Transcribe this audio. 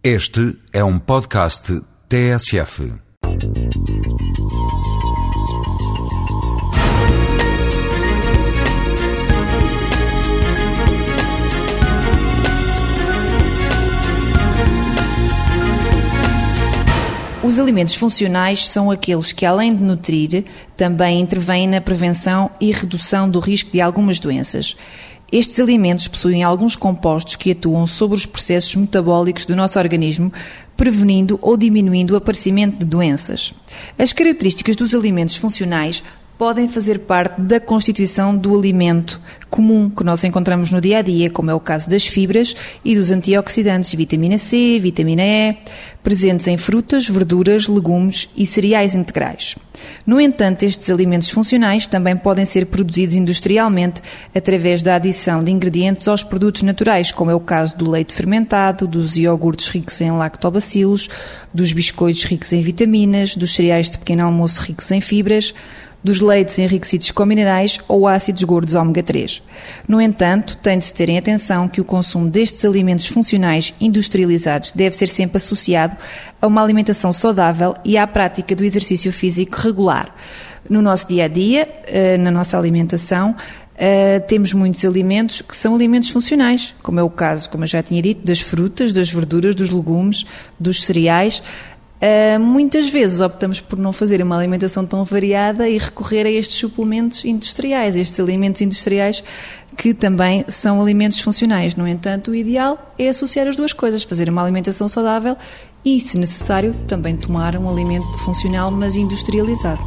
Este é um podcast TSF. Os alimentos funcionais são aqueles que, além de nutrir, também intervêm na prevenção e redução do risco de algumas doenças. Estes alimentos possuem alguns compostos que atuam sobre os processos metabólicos do nosso organismo, prevenindo ou diminuindo o aparecimento de doenças. As características dos alimentos funcionais podem fazer parte da constituição do alimento comum que nós encontramos no dia a dia, como é o caso das fibras e dos antioxidantes, vitamina C, vitamina E, presentes em frutas, verduras, legumes e cereais integrais. No entanto, estes alimentos funcionais também podem ser produzidos industrialmente através da adição de ingredientes aos produtos naturais, como é o caso do leite fermentado, dos iogurtes ricos em lactobacilos, dos biscoitos ricos em vitaminas, dos cereais de pequeno almoço ricos em fibras, dos leites enriquecidos com minerais ou ácidos gordos ômega 3. No entanto, tem de se ter em atenção que o consumo destes alimentos funcionais industrializados deve ser sempre associado a uma alimentação saudável e à prática do exercício físico regular. No nosso dia a dia, eh, na nossa alimentação, Uh, temos muitos alimentos que são alimentos funcionais, como é o caso, como eu já tinha dito, das frutas, das verduras, dos legumes, dos cereais. Uh, muitas vezes optamos por não fazer uma alimentação tão variada e recorrer a estes suplementos industriais, estes alimentos industriais que também são alimentos funcionais. No entanto, o ideal é associar as duas coisas, fazer uma alimentação saudável e, se necessário, também tomar um alimento funcional, mas industrializado.